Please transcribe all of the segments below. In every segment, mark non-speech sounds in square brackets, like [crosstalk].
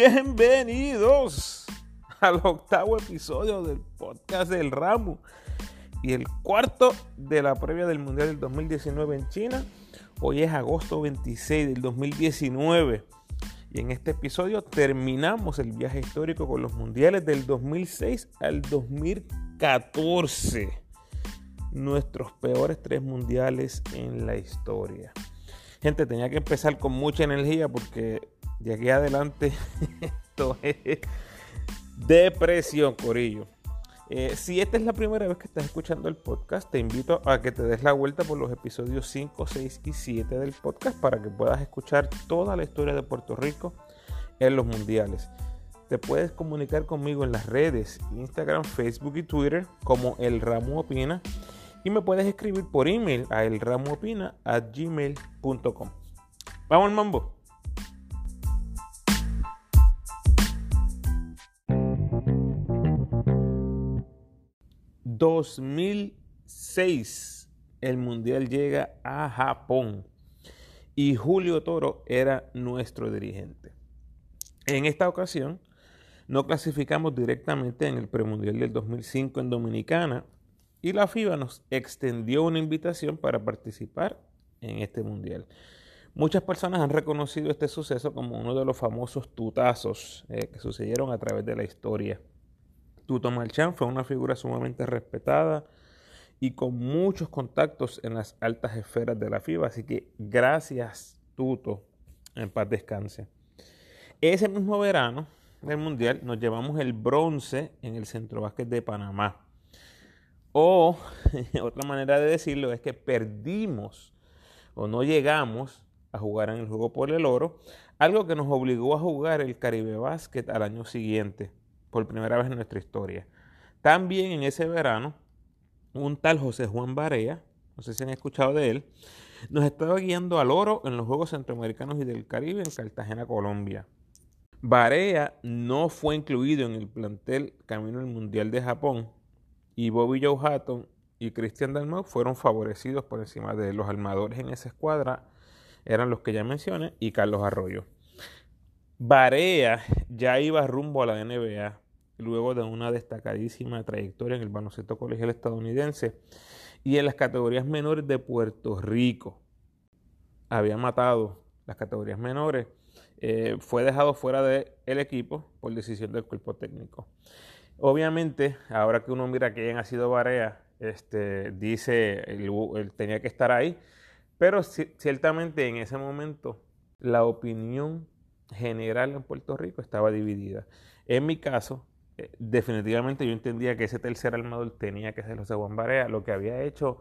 Bienvenidos al octavo episodio del podcast del Ramo y el cuarto de la previa del Mundial del 2019 en China. Hoy es agosto 26 del 2019 y en este episodio terminamos el viaje histórico con los mundiales del 2006 al 2014. Nuestros peores tres mundiales en la historia. Gente, tenía que empezar con mucha energía porque de aquí adelante [laughs] esto es depresión, Corillo. Eh, si esta es la primera vez que estás escuchando el podcast, te invito a que te des la vuelta por los episodios 5, 6 y 7 del podcast para que puedas escuchar toda la historia de Puerto Rico en los mundiales. Te puedes comunicar conmigo en las redes Instagram, Facebook y Twitter como El Ramo Opina y me puedes escribir por email a elramoopina@gmail.com. Vamos al mambo. 2006 el mundial llega a Japón y Julio Toro era nuestro dirigente. En esta ocasión no clasificamos directamente en el premundial del 2005 en Dominicana y la FIBA nos extendió una invitación para participar en este mundial. Muchas personas han reconocido este suceso como uno de los famosos tutazos eh, que sucedieron a través de la historia Tuto Marchán fue una figura sumamente respetada y con muchos contactos en las altas esferas de la FIBA. Así que gracias, Tuto, en paz descanse. Ese mismo verano del Mundial nos llevamos el bronce en el Centro Básquet de Panamá. O [laughs] otra manera de decirlo es que perdimos o no llegamos a jugar en el juego por el oro, algo que nos obligó a jugar el Caribe Básquet al año siguiente por primera vez en nuestra historia. También en ese verano, un tal José Juan Barea, no sé si han escuchado de él, nos estaba guiando al oro en los Juegos Centroamericanos y del Caribe en Cartagena, Colombia. Barea no fue incluido en el plantel Camino al Mundial de Japón y Bobby Joe Hatton y Cristian Dalmau fueron favorecidos por encima de los armadores en esa escuadra, eran los que ya mencioné, y Carlos Arroyo. Barea ya iba rumbo a la NBA luego de una destacadísima trayectoria en el baloncesto colegial estadounidense y en las categorías menores de Puerto Rico. Había matado las categorías menores. Eh, fue dejado fuera del equipo por decisión del cuerpo técnico. Obviamente, ahora que uno mira que ha sido Barea, este, dice él tenía que estar ahí, pero ciertamente en ese momento la opinión general en Puerto Rico estaba dividida. En mi caso, eh, definitivamente yo entendía que ese tercer armador tenía que ser José Juan Barea. Lo que había hecho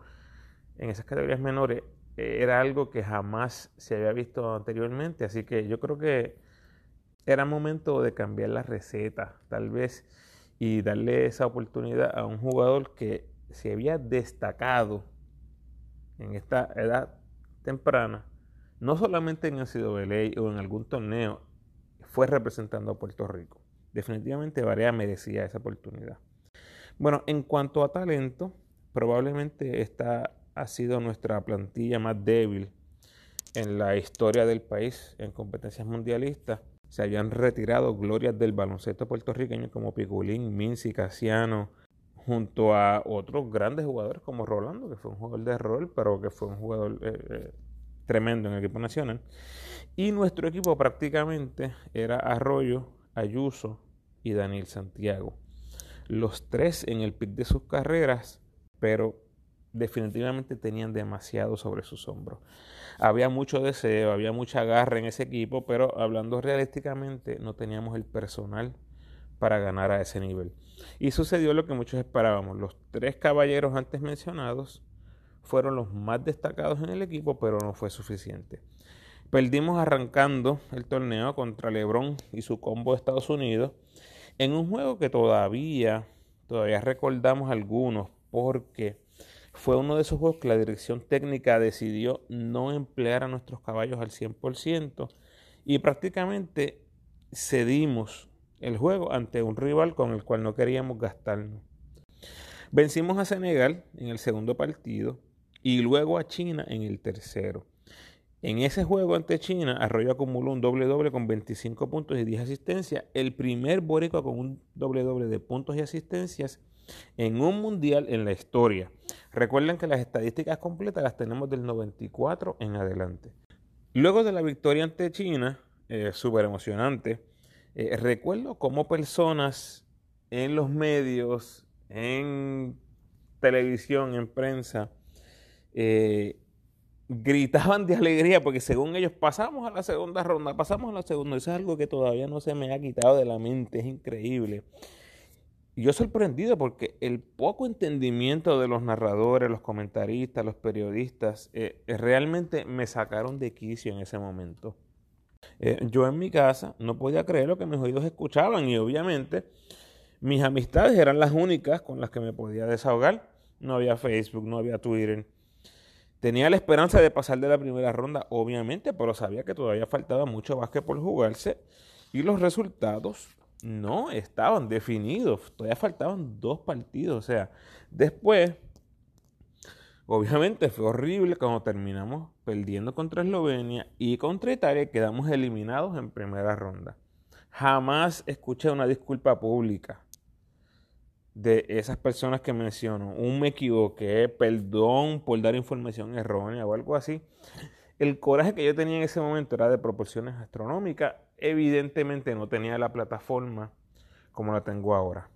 en esas categorías menores eh, era algo que jamás se había visto anteriormente. Así que yo creo que era momento de cambiar la receta, tal vez, y darle esa oportunidad a un jugador que se había destacado en esta edad temprana no solamente en el CWA o en algún torneo, fue representando a Puerto Rico. Definitivamente Varea merecía esa oportunidad. Bueno, en cuanto a talento, probablemente esta ha sido nuestra plantilla más débil en la historia del país en competencias mundialistas. Se habían retirado glorias del baloncesto puertorriqueño como Piculín, Minci, Casiano, junto a otros grandes jugadores como Rolando, que fue un jugador de rol, pero que fue un jugador eh, eh, tremendo en el equipo nacional. Y nuestro equipo prácticamente era Arroyo, Ayuso y Daniel Santiago. Los tres en el pic de sus carreras, pero definitivamente tenían demasiado sobre sus hombros. Había mucho deseo, había mucha garra en ese equipo, pero hablando realísticamente no teníamos el personal para ganar a ese nivel. Y sucedió lo que muchos esperábamos. Los tres caballeros antes mencionados fueron los más destacados en el equipo, pero no fue suficiente. Perdimos arrancando el torneo contra LeBron y su combo de Estados Unidos en un juego que todavía, todavía recordamos algunos porque fue uno de esos juegos que la dirección técnica decidió no emplear a nuestros caballos al 100% y prácticamente cedimos el juego ante un rival con el cual no queríamos gastarnos. Vencimos a Senegal en el segundo partido y luego a China en el tercero. En ese juego ante China, Arroyo acumuló un doble doble con 25 puntos y 10 asistencias, el primer boricua con un doble doble de puntos y asistencias en un mundial en la historia. Recuerden que las estadísticas completas las tenemos del 94 en adelante. Luego de la victoria ante China, eh, súper emocionante, eh, recuerdo cómo personas en los medios, en televisión, en prensa, eh, gritaban de alegría porque según ellos pasamos a la segunda ronda, pasamos a la segunda. Eso es algo que todavía no se me ha quitado de la mente, es increíble. Yo sorprendido porque el poco entendimiento de los narradores, los comentaristas, los periodistas, eh, eh, realmente me sacaron de quicio en ese momento. Eh, yo en mi casa no podía creer lo que mis oídos escuchaban y obviamente mis amistades eran las únicas con las que me podía desahogar. No había Facebook, no había Twitter. Tenía la esperanza de pasar de la primera ronda, obviamente, pero sabía que todavía faltaba mucho básquet por jugarse y los resultados no estaban definidos. Todavía faltaban dos partidos. O sea, después, obviamente fue horrible cuando terminamos perdiendo contra Eslovenia y contra Italia quedamos eliminados en primera ronda. Jamás escuché una disculpa pública de esas personas que menciono, un me equivoqué, perdón por dar información errónea o algo así, el coraje que yo tenía en ese momento era de proporciones astronómicas. Evidentemente no tenía la plataforma como la tengo ahora.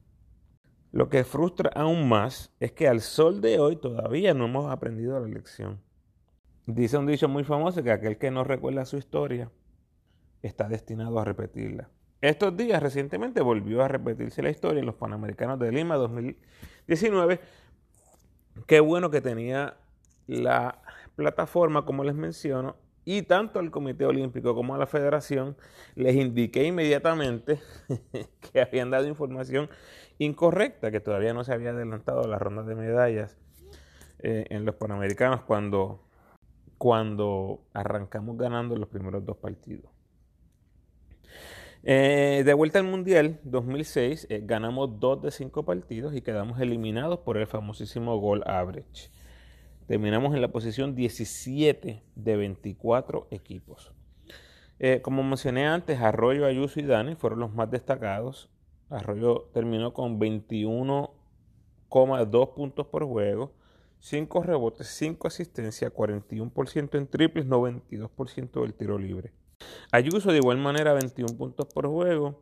Lo que frustra aún más es que al sol de hoy todavía no hemos aprendido la lección. Dice un dicho muy famoso que aquel que no recuerda su historia está destinado a repetirla. Estos días recientemente volvió a repetirse la historia en los Panamericanos de Lima 2019. Qué bueno que tenía la plataforma, como les menciono, y tanto al Comité Olímpico como a la Federación les indiqué inmediatamente [laughs] que habían dado información incorrecta, que todavía no se había adelantado la ronda de medallas eh, en los Panamericanos cuando, cuando arrancamos ganando los primeros dos partidos. Eh, de vuelta al Mundial 2006, eh, ganamos dos de cinco partidos y quedamos eliminados por el famosísimo goal average. Terminamos en la posición 17 de 24 equipos. Eh, como mencioné antes, Arroyo, Ayuso y Dani fueron los más destacados. Arroyo terminó con 21,2 puntos por juego, 5 rebotes, 5 asistencias, 41% en triples, 92% del tiro libre. Ayuso de igual manera 21 puntos por juego,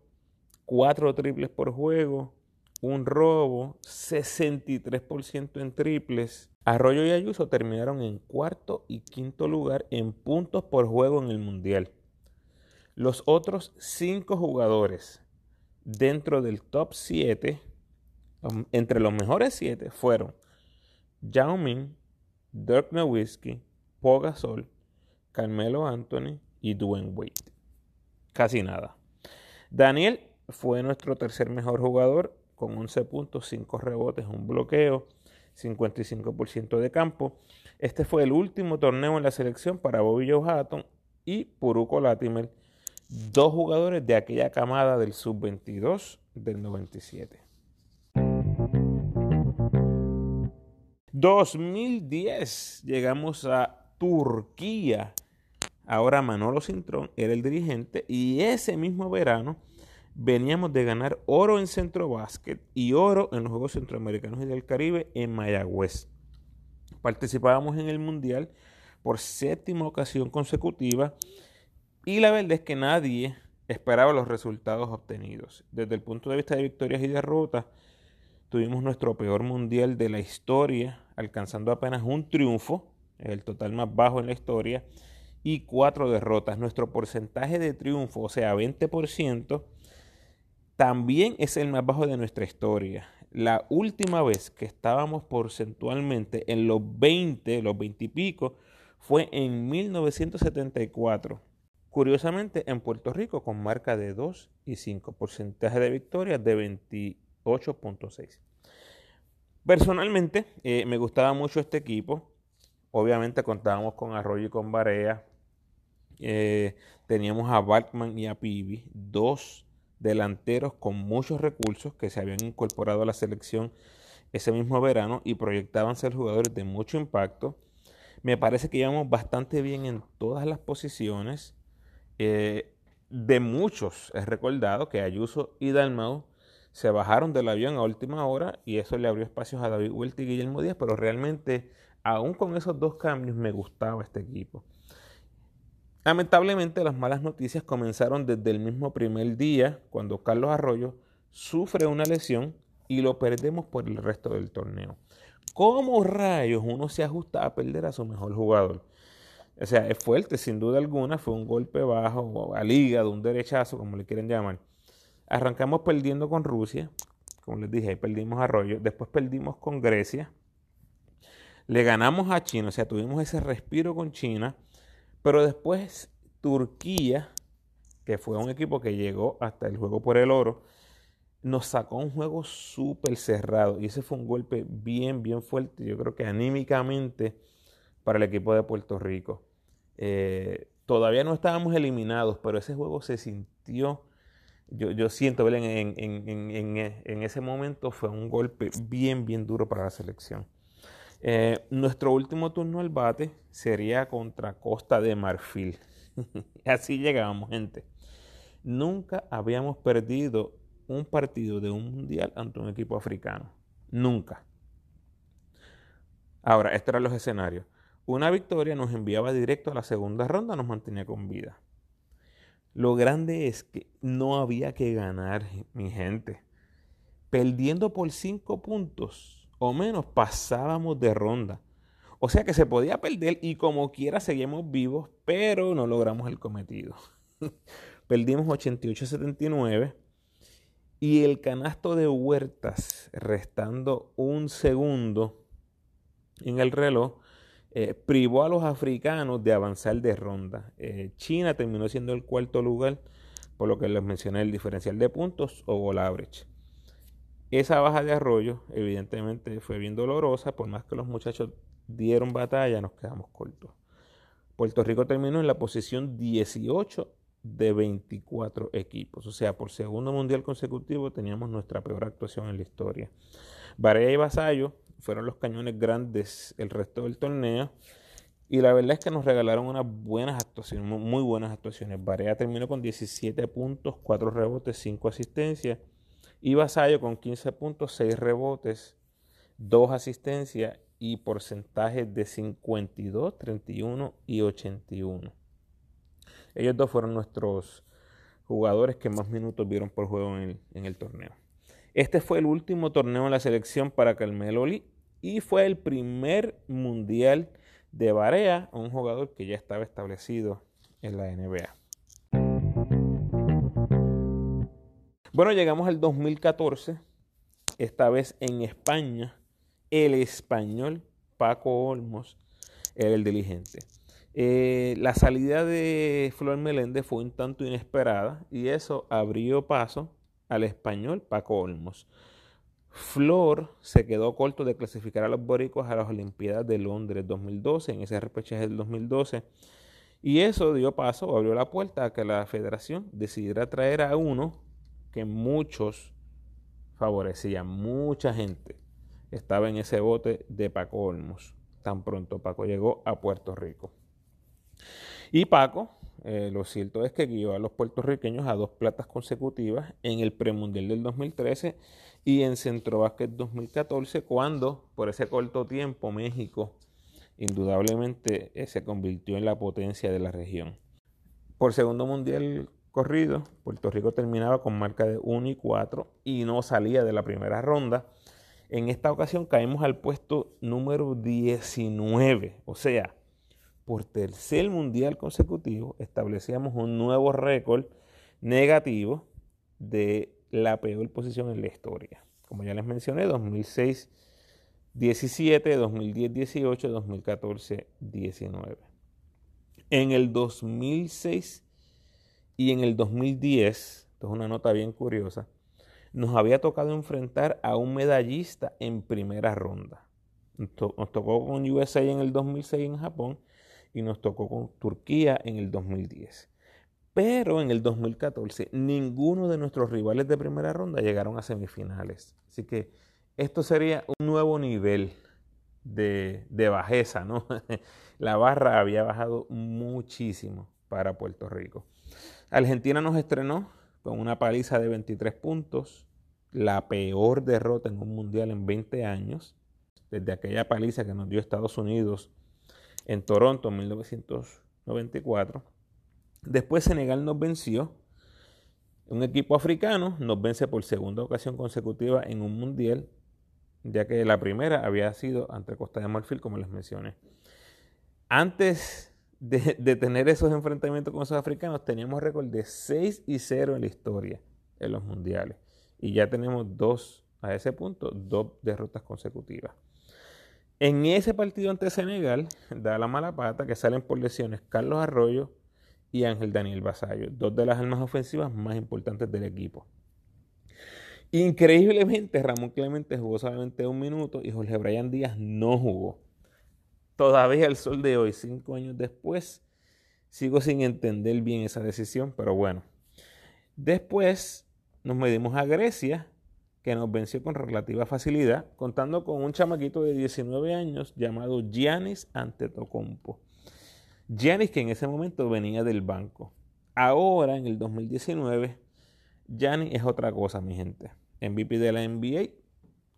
4 triples por juego, un robo, 63% en triples. Arroyo y Ayuso terminaron en cuarto y quinto lugar en puntos por juego en el Mundial. Los otros 5 jugadores dentro del top 7, um, entre los mejores 7, fueron Yao Ming, Dirk Nowitzki, Pogasol, Carmelo Anthony, y Dwayne Wade. Casi nada. Daniel fue nuestro tercer mejor jugador con 11 puntos, 5 rebotes, un bloqueo, 55% de campo. Este fue el último torneo en la selección para Bobby Joe Hatton y Puruko Latimer, dos jugadores de aquella camada del sub-22 del 97. 2010 llegamos a Turquía Ahora Manolo Cintrón era el dirigente y ese mismo verano veníamos de ganar oro en Centro Básquet y oro en los Juegos Centroamericanos y del Caribe en Mayagüez. Participábamos en el Mundial por séptima ocasión consecutiva y la verdad es que nadie esperaba los resultados obtenidos. Desde el punto de vista de victorias y derrotas, tuvimos nuestro peor Mundial de la historia, alcanzando apenas un triunfo, el total más bajo en la historia, y cuatro derrotas. Nuestro porcentaje de triunfo, o sea, 20%, también es el más bajo de nuestra historia. La última vez que estábamos porcentualmente en los 20, los 20 y pico, fue en 1974. Curiosamente, en Puerto Rico con marca de 2 y 5, porcentaje de victorias de 28.6. Personalmente, eh, me gustaba mucho este equipo. Obviamente contábamos con Arroyo y con Barea, eh, teníamos a Balkman y a Pibi, dos delanteros con muchos recursos que se habían incorporado a la selección ese mismo verano y proyectaban ser jugadores de mucho impacto. Me parece que íbamos bastante bien en todas las posiciones. Eh, de muchos es recordado que Ayuso y Dalmau se bajaron del avión a última hora y eso le abrió espacios a David Huerta y Guillermo Díaz, pero realmente, aún con esos dos cambios, me gustaba este equipo. Lamentablemente, las malas noticias comenzaron desde el mismo primer día, cuando Carlos Arroyo sufre una lesión y lo perdemos por el resto del torneo. ¿Cómo rayos uno se ajusta a perder a su mejor jugador? O sea, es fuerte, sin duda alguna, fue un golpe bajo, a liga, de un derechazo, como le quieren llamar. Arrancamos perdiendo con Rusia, como les dije, ahí perdimos Arroyo, después perdimos con Grecia, le ganamos a China, o sea, tuvimos ese respiro con China, pero después Turquía, que fue un equipo que llegó hasta el juego por el oro, nos sacó un juego súper cerrado y ese fue un golpe bien, bien fuerte, yo creo que anímicamente para el equipo de Puerto Rico. Eh, todavía no estábamos eliminados, pero ese juego se sintió, yo, siento, en, en, ese momento fue un golpe bien, bien duro para la selección. Eh, nuestro último turno al bate sería contra Costa de Marfil. [laughs] Así llegábamos, gente. Nunca habíamos perdido un partido de un mundial ante un equipo africano. Nunca. Ahora, estos eran los escenarios. Una victoria nos enviaba directo a la segunda ronda, nos mantenía con vida. Lo grande es que no había que ganar, mi gente. Perdiendo por cinco puntos o menos, pasábamos de ronda. O sea que se podía perder y como quiera seguimos vivos, pero no logramos el cometido. [laughs] Perdimos 88-79 y el canasto de Huertas, restando un segundo en el reloj, eh, privó a los africanos de avanzar de ronda. Eh, China terminó siendo el cuarto lugar, por lo que les mencioné el diferencial de puntos o goal average. Esa baja de arroyo, evidentemente, fue bien dolorosa, por más que los muchachos dieron batalla, nos quedamos cortos. Puerto Rico terminó en la posición 18 de 24 equipos, o sea, por segundo mundial consecutivo teníamos nuestra peor actuación en la historia. Barea y Vasallo fueron los cañones grandes el resto del torneo. Y la verdad es que nos regalaron unas buenas actuaciones, muy buenas actuaciones. Barea terminó con 17 puntos, 4 rebotes, 5 asistencias. Y Vasallo con 15 puntos, 6 rebotes, 2 asistencias y porcentajes de 52, 31 y 81. Ellos dos fueron nuestros jugadores que más minutos vieron por juego en el, torneo. Este fue el último torneo en la selección para Carmelo Lee y fue el primer mundial de Barea, un jugador que ya estaba establecido en la NBA. Bueno, llegamos al 2014, esta vez en España, el español Paco Olmos era el dirigente. Eh, la salida de Flor Meléndez fue un tanto inesperada y eso abrió paso al español Paco Olmos. Flor se quedó corto de clasificar a los boricos a las Olimpiadas de Londres 2012, en ese repechaje del 2012. Y eso dio paso abrió la puerta a que la federación decidiera traer a uno que muchos favorecían, mucha gente estaba en ese bote de Paco Olmos. Tan pronto Paco llegó a Puerto Rico. Y Paco eh, lo cierto es que guió a los puertorriqueños a dos platas consecutivas en el premundial del 2013 y en Centro 2014, cuando por ese corto tiempo México indudablemente eh, se convirtió en la potencia de la región. Por segundo mundial corrido, Puerto Rico terminaba con marca de 1 y 4 y no salía de la primera ronda. En esta ocasión caímos al puesto número 19, o sea, por tercer mundial consecutivo establecíamos un nuevo récord negativo de la peor posición en la historia. Como ya les mencioné, 2006 17, 2010 18, 2014 19. En el 2006 y en el 2010, esto es una nota bien curiosa, nos había tocado enfrentar a un medallista en primera ronda. Nos tocó con USA en el 2006 en Japón y nos tocó con Turquía en el 2010. Pero en el 2014 ninguno de nuestros rivales de primera ronda llegaron a semifinales. Así que esto sería un nuevo nivel de, de bajeza, ¿no? [laughs] La barra había bajado muchísimo para Puerto Rico. Argentina nos estrenó con una paliza de 23 puntos, la peor derrota en un mundial en 20 años, desde aquella paliza que nos dio Estados Unidos en Toronto en 1994. Después Senegal nos venció. Un equipo africano nos vence por segunda ocasión consecutiva en un mundial, ya que la primera había sido ante Costa de Marfil, como les mencioné. Antes de, tener esos enfrentamientos con esos africanos, teníamos récord de 6 y 0 en la historia en los mundiales. Y ya tenemos dos, a ese punto, dos derrotas consecutivas. En ese partido ante Senegal, da la mala pata que salen por lesiones Carlos Arroyo y Ángel Daniel Basayo, dos de las armas ofensivas más importantes del equipo. Increíblemente, Ramón Clemente jugó solamente un minuto y Jorge Brian Díaz no jugó. Todavía el sol de hoy, cinco años después, sigo sin entender bien esa decisión, pero bueno. Después nos medimos a Grecia que nos venció con relativa facilidad, contando con un chamaquito de 19 años llamado Giannis Antetokounmpo. Giannis que en ese momento venía del banco. Ahora, en el 2019, Giannis es otra cosa, mi gente. MVP de la NBA,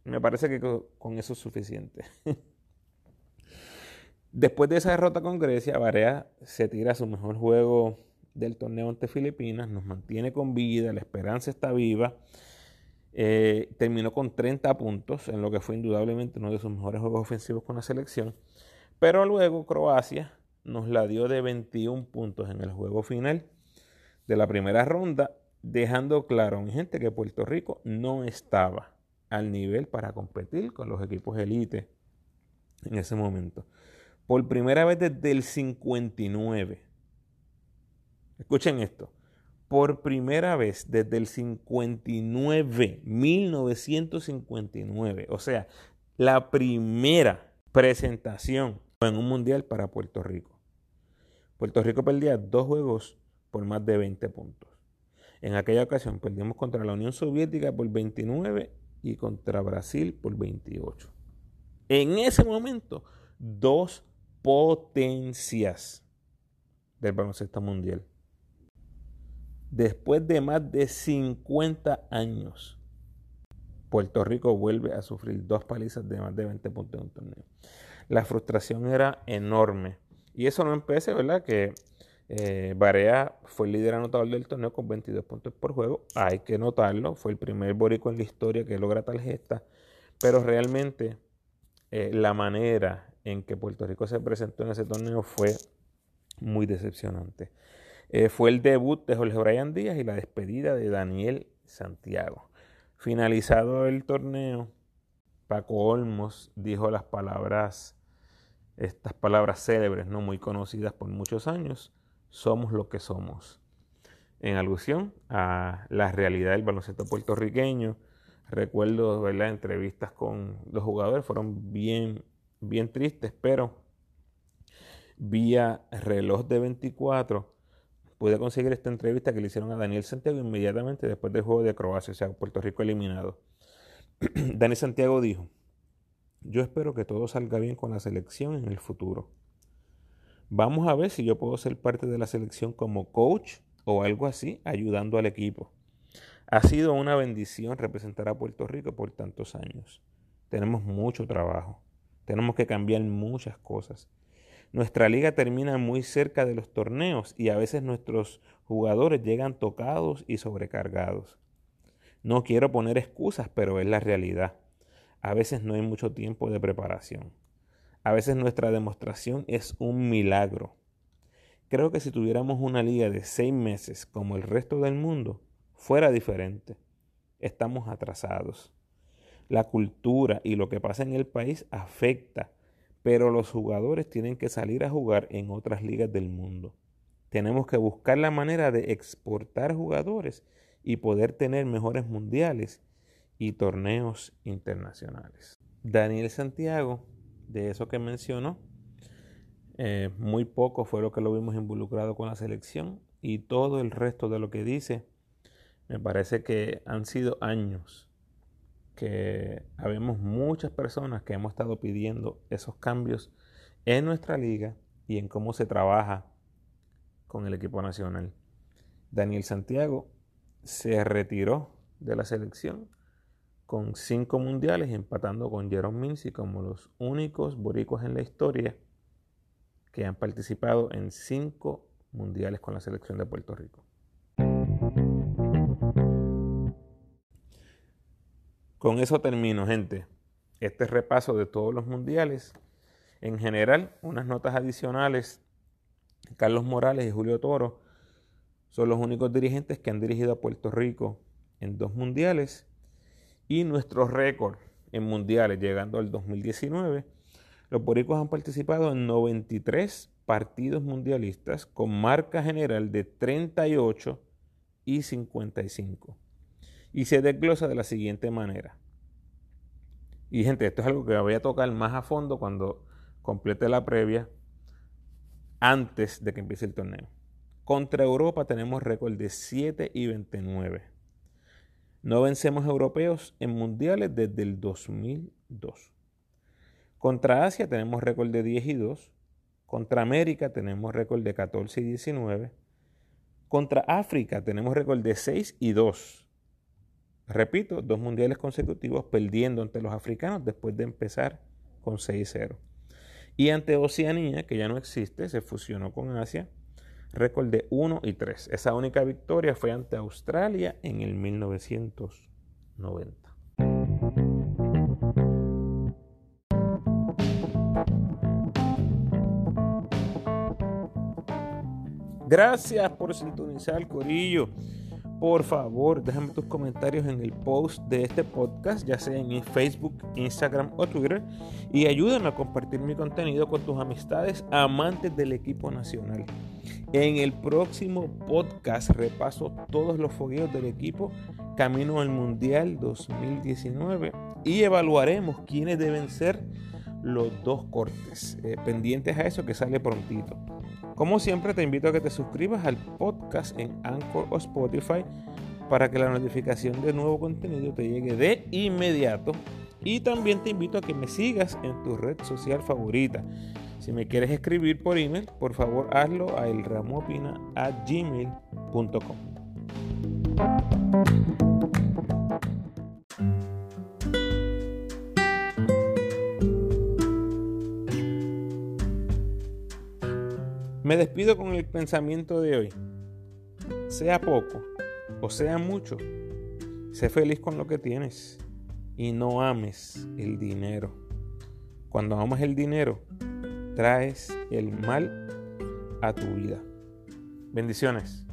me parece que con eso es suficiente. [laughs] Después de esa derrota con Grecia, Barea se tira su mejor juego del torneo ante Filipinas, nos mantiene con vida, la esperanza está viva eh, terminó con 30 puntos, en lo que fue indudablemente uno de sus mejores juegos ofensivos con la selección. Pero luego Croacia nos la dio de 21 puntos en el juego final de la primera ronda, dejando claro, mi gente, que Puerto Rico no estaba al nivel para competir con los equipos elite en ese momento. Por primera vez desde el 59. Escuchen esto por primera vez desde el 59, 1959. O sea, la primera presentación en un mundial para Puerto Rico. Puerto Rico perdía dos juegos por más de 20 puntos. En aquella ocasión perdimos contra la Unión Soviética por 29 y contra Brasil por 28. En ese momento, dos potencias del baloncesto mundial Después de más de 50 años, Puerto Rico vuelve a sufrir dos palizas de más de 20 puntos en un torneo. La frustración era enorme. Y eso no empecé, ¿verdad? Que eh, Barea fue el líder anotador del torneo con 22 puntos por juego. Hay que notarlo. Fue el primer borico en la historia que logra tal gesta. Pero realmente eh, la manera en que Puerto Rico se presentó en ese torneo fue muy decepcionante. Eh, fue el debut de Jorge Brian Díaz y la despedida de Daniel Santiago. Finalizado el torneo, Paco Olmos dijo las palabras, estas palabras célebres, no muy conocidas por muchos años, somos lo que somos. En alusión a la realidad del baloncesto puertorriqueño, recuerdo las entrevistas con los jugadores, fueron bien, bien tristes, pero vía reloj de 24 pude conseguir esta entrevista que le hicieron a Daniel Santiago inmediatamente después del juego de Croacia, o sea, Puerto Rico eliminado. [clears throat] Daniel Santiago dijo, yo espero que todo salga bien con la selección en el futuro. Vamos a ver si yo puedo ser parte de la selección como coach o algo así, ayudando al equipo. Ha sido una bendición representar a Puerto Rico por tantos años. Tenemos mucho trabajo. Tenemos que cambiar muchas cosas. Nuestra liga termina muy cerca de los torneos y a veces nuestros jugadores llegan tocados y sobrecargados. No quiero poner excusas, pero es la realidad. A veces no hay mucho tiempo de preparación. A veces nuestra demostración es un milagro. Creo que si tuviéramos una liga de seis meses como el resto del mundo, fuera diferente. Estamos atrasados. La cultura y lo que pasa en el país afecta pero los jugadores tienen que salir a jugar en otras ligas del mundo. Tenemos que buscar la manera de exportar jugadores y poder tener mejores mundiales y torneos internacionales. Daniel Santiago, de eso que mencionó, eh, muy poco fue lo que lo vimos involucrado con la selección y todo el resto de lo que dice, me parece que han sido años que habemos muchas personas que hemos estado pidiendo esos cambios en nuestra liga y en cómo se trabaja con el equipo nacional. Daniel Santiago se retiró de la selección con cinco mundiales, empatando con Jerome Mincy como los únicos boricuas en la historia que han participado en cinco mundiales con la selección de Puerto Rico. Con eso termino, gente. Este repaso de todos los mundiales. En general, unas notas adicionales. Carlos Morales y Julio Toro son los únicos dirigentes que han dirigido a Puerto Rico en dos mundiales. Y nuestro récord en mundiales, llegando al 2019, los boricos han participado en 93 partidos mundialistas con marca general de 38 y 55 y se desglosa de la siguiente manera. Y gente, esto es algo que voy a tocar más a fondo cuando complete la previa antes de que empiece el torneo. Contra Europa tenemos récord de 7 y 29. No vencemos europeos en mundiales desde el 2002. Contra Asia tenemos récord de 10 y 2. Contra América tenemos récord de 14 y 19. Contra África tenemos récord de 6 y 2. Repito, dos mundiales consecutivos perdiendo ante los africanos después de empezar con 6-0. Y ante Oceanía, que ya no existe, se fusionó con Asia, récord de 1 y 3. Esa única victoria fue ante Australia en el 1990. Gracias por sintonizar, Corillo. Por favor, déjame tus comentarios en el post de este podcast, ya sea en Facebook, Instagram o Twitter, y ayúdame a compartir mi contenido con tus amistades amantes del equipo nacional. En el próximo podcast repaso todos los fogueos del equipo camino al Mundial 2019 y evaluaremos quiénes deben ser los dos cortes. Eh, pendientes a eso que sale prontito. Como siempre, te invito a que te suscribas al podcast en Anchor o Spotify para que la notificación de nuevo contenido te llegue de inmediato. Y también te invito a que me sigas en tu red social favorita. Si me quieres escribir por email, por favor hazlo a elramopina.gmail.com. Me despido con el pensamiento de hoy. Sea poco o sea mucho, sé feliz con lo que tienes y no ames el dinero. Cuando amas el dinero, traes el mal a tu vida. Bendiciones.